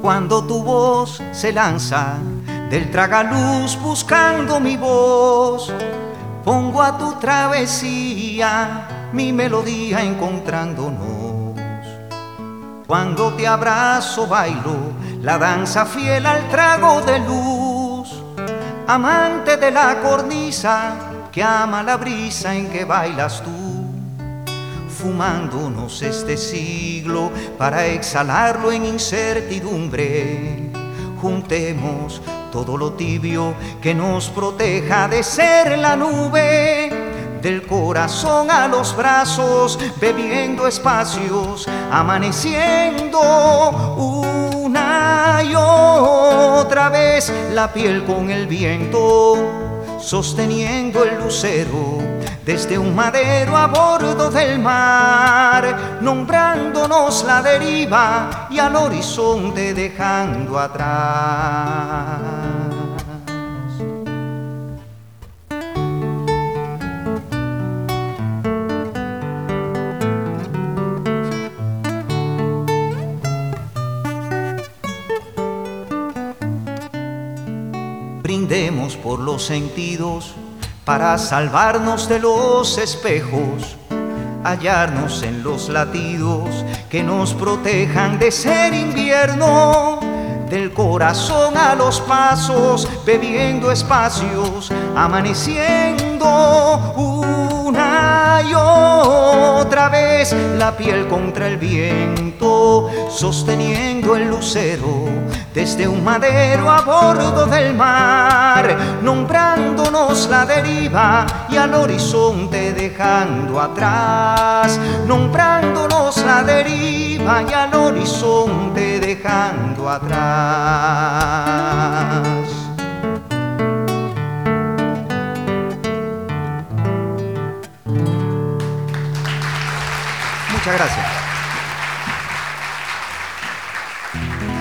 Cuando tu voz se lanza del tragaluz buscando mi voz, pongo a tu travesía mi melodía encontrándonos. Cuando te abrazo bailo la danza fiel al trago de luz, amante de la cornisa que ama la brisa en que bailas tú fumándonos este siglo para exhalarlo en incertidumbre. Juntemos todo lo tibio que nos proteja de ser la nube. Del corazón a los brazos, bebiendo espacios, amaneciendo una y otra vez la piel con el viento, sosteniendo el lucero desde un madero a bordo del mar, nombrándonos la deriva y al horizonte dejando atrás. Brindemos por los sentidos para salvarnos de los espejos, hallarnos en los latidos que nos protejan de ser invierno, del corazón a los pasos, bebiendo espacios, amaneciendo una y otra vez la piel contra el viento, sosteniendo el lucero desde un madero a bordo del mar, nombrándonos la deriva y al horizonte dejando atrás, nombrándonos la deriva y al horizonte dejando atrás. Muchas gracias. Thank you.